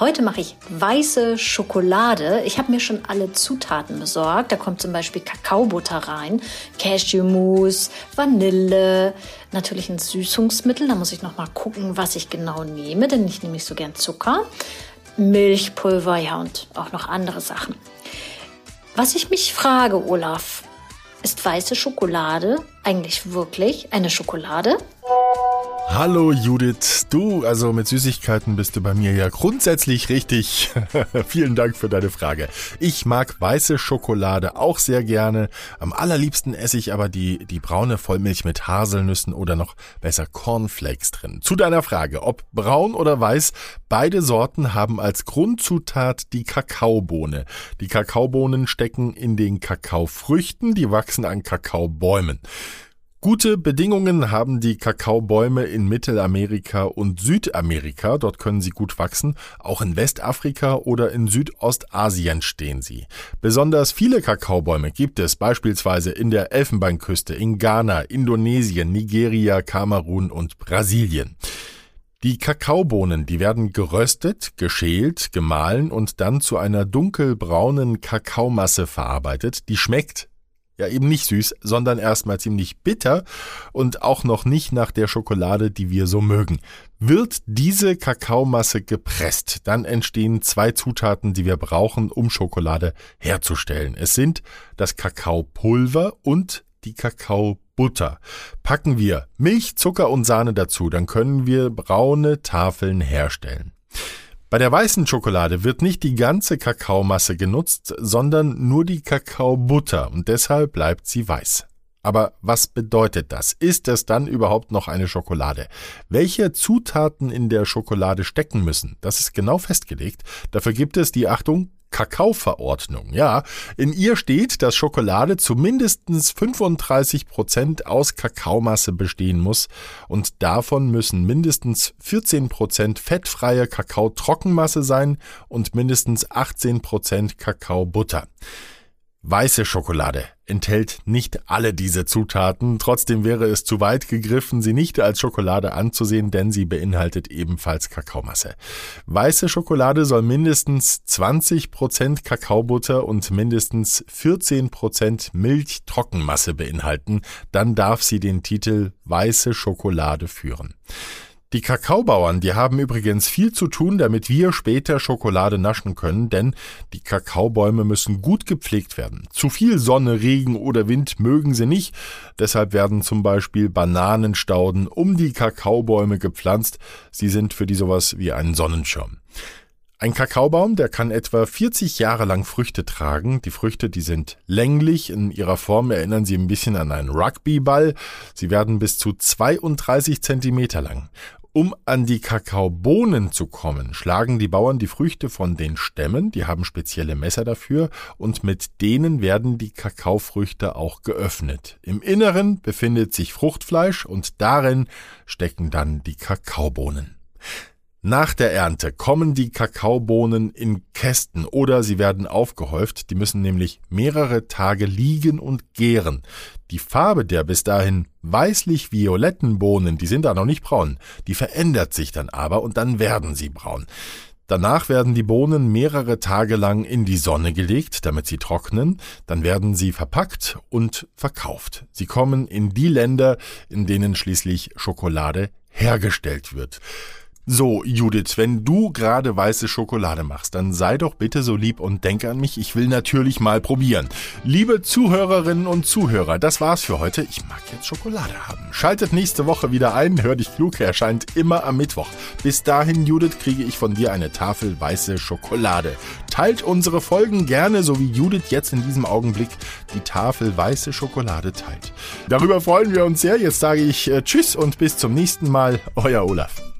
Heute mache ich weiße Schokolade. Ich habe mir schon alle Zutaten besorgt. Da kommt zum Beispiel Kakaobutter rein, Cashewmus, Vanille, natürlich ein Süßungsmittel. Da muss ich noch mal gucken, was ich genau nehme, denn ich nehme nicht so gern Zucker, Milchpulver, ja und auch noch andere Sachen. Was ich mich frage, Olaf, ist weiße Schokolade eigentlich wirklich eine Schokolade? Hallo Judith, du, also mit Süßigkeiten bist du bei mir ja grundsätzlich richtig. Vielen Dank für deine Frage. Ich mag weiße Schokolade auch sehr gerne. Am allerliebsten esse ich aber die, die braune Vollmilch mit Haselnüssen oder noch besser Cornflakes drin. Zu deiner Frage, ob braun oder weiß, beide Sorten haben als Grundzutat die Kakaobohne. Die Kakaobohnen stecken in den Kakaofrüchten, die wachsen an Kakaobäumen. Gute Bedingungen haben die Kakaobäume in Mittelamerika und Südamerika. Dort können sie gut wachsen. Auch in Westafrika oder in Südostasien stehen sie. Besonders viele Kakaobäume gibt es beispielsweise in der Elfenbeinküste, in Ghana, Indonesien, Nigeria, Kamerun und Brasilien. Die Kakaobohnen, die werden geröstet, geschält, gemahlen und dann zu einer dunkelbraunen Kakaomasse verarbeitet. Die schmeckt ja eben nicht süß, sondern erstmal ziemlich bitter und auch noch nicht nach der Schokolade, die wir so mögen. Wird diese Kakaomasse gepresst, dann entstehen zwei Zutaten, die wir brauchen, um Schokolade herzustellen. Es sind das Kakaopulver und die Kakaobutter. Packen wir Milch, Zucker und Sahne dazu, dann können wir braune Tafeln herstellen. Bei der weißen Schokolade wird nicht die ganze Kakaomasse genutzt, sondern nur die Kakaobutter und deshalb bleibt sie weiß. Aber was bedeutet das? Ist es dann überhaupt noch eine Schokolade? Welche Zutaten in der Schokolade stecken müssen? Das ist genau festgelegt. Dafür gibt es die Achtung Kakaoverordnung. Ja, in ihr steht, dass Schokolade zu mindestens 35 Prozent aus Kakaomasse bestehen muss und davon müssen mindestens 14 Prozent fettfreie Kakaotrockenmasse sein und mindestens 18 Prozent Kakaobutter. Weiße Schokolade enthält nicht alle diese Zutaten, trotzdem wäre es zu weit gegriffen, sie nicht als Schokolade anzusehen, denn sie beinhaltet ebenfalls Kakaomasse. Weiße Schokolade soll mindestens 20% Kakaobutter und mindestens 14% Milchtrockenmasse beinhalten, dann darf sie den Titel weiße Schokolade führen. Die Kakaobauern, die haben übrigens viel zu tun, damit wir später Schokolade naschen können, denn die Kakaobäume müssen gut gepflegt werden. Zu viel Sonne, Regen oder Wind mögen sie nicht, deshalb werden zum Beispiel Bananenstauden um die Kakaobäume gepflanzt. Sie sind für die sowas wie ein Sonnenschirm. Ein Kakaobaum, der kann etwa 40 Jahre lang Früchte tragen. Die Früchte, die sind länglich. In ihrer Form erinnern sie ein bisschen an einen Rugbyball. Sie werden bis zu 32 Zentimeter lang. Um an die Kakaobohnen zu kommen, schlagen die Bauern die Früchte von den Stämmen, die haben spezielle Messer dafür, und mit denen werden die Kakaofrüchte auch geöffnet. Im Inneren befindet sich Fruchtfleisch und darin stecken dann die Kakaobohnen. Nach der Ernte kommen die Kakaobohnen in Kästen oder sie werden aufgehäuft. Die müssen nämlich mehrere Tage liegen und gären. Die Farbe der bis dahin weißlich-violetten Bohnen, die sind da noch nicht braun. Die verändert sich dann aber und dann werden sie braun. Danach werden die Bohnen mehrere Tage lang in die Sonne gelegt, damit sie trocknen, dann werden sie verpackt und verkauft. Sie kommen in die Länder, in denen schließlich Schokolade hergestellt wird. So, Judith, wenn du gerade weiße Schokolade machst, dann sei doch bitte so lieb und denke an mich. Ich will natürlich mal probieren. Liebe Zuhörerinnen und Zuhörer, das war's für heute. Ich mag jetzt Schokolade haben. Schaltet nächste Woche wieder ein. Hör dich klug, erscheint immer am Mittwoch. Bis dahin, Judith, kriege ich von dir eine Tafel weiße Schokolade. Teilt unsere Folgen gerne, so wie Judith jetzt in diesem Augenblick die Tafel weiße Schokolade teilt. Darüber freuen wir uns sehr. Jetzt sage ich äh, Tschüss und bis zum nächsten Mal. Euer Olaf.